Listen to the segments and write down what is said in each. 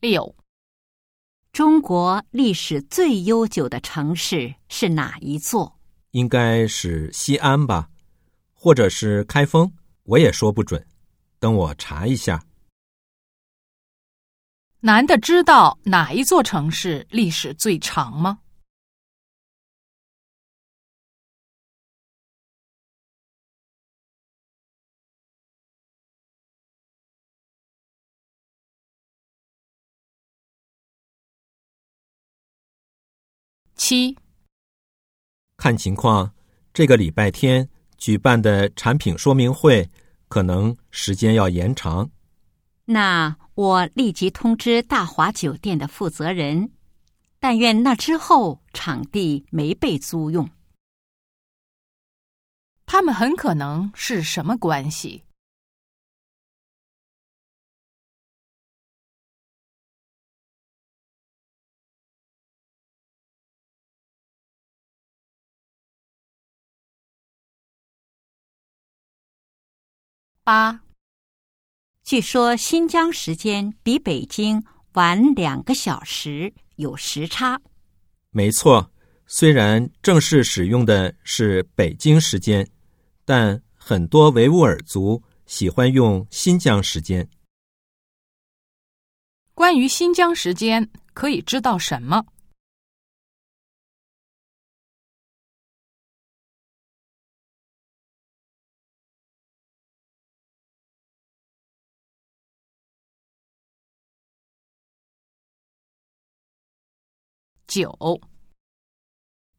六，中国历史最悠久的城市是哪一座？应该是西安吧，或者是开封，我也说不准。等我查一下。男的知道哪一座城市历史最长吗？七，看情况，这个礼拜天举办的产品说明会可能时间要延长。那我立即通知大华酒店的负责人，但愿那之后场地没被租用。他们很可能是什么关系？八，据说新疆时间比北京晚两个小时，有时差。没错，虽然正式使用的是北京时间，但很多维吾尔族喜欢用新疆时间。关于新疆时间，可以知道什么？九，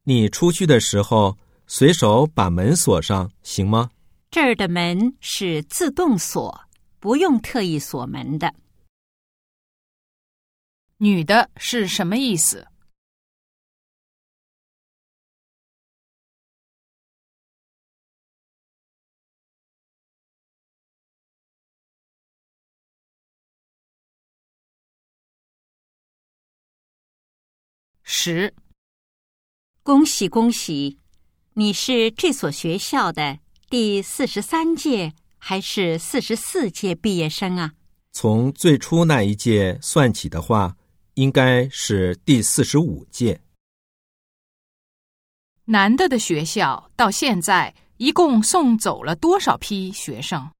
你出去的时候随手把门锁上，行吗？这儿的门是自动锁，不用特意锁门的。女的是什么意思？十，恭喜恭喜！你是这所学校的第四十三届还是四十四届毕业生啊？从最初那一届算起的话，应该是第四十五届。男的的学校到现在一共送走了多少批学生？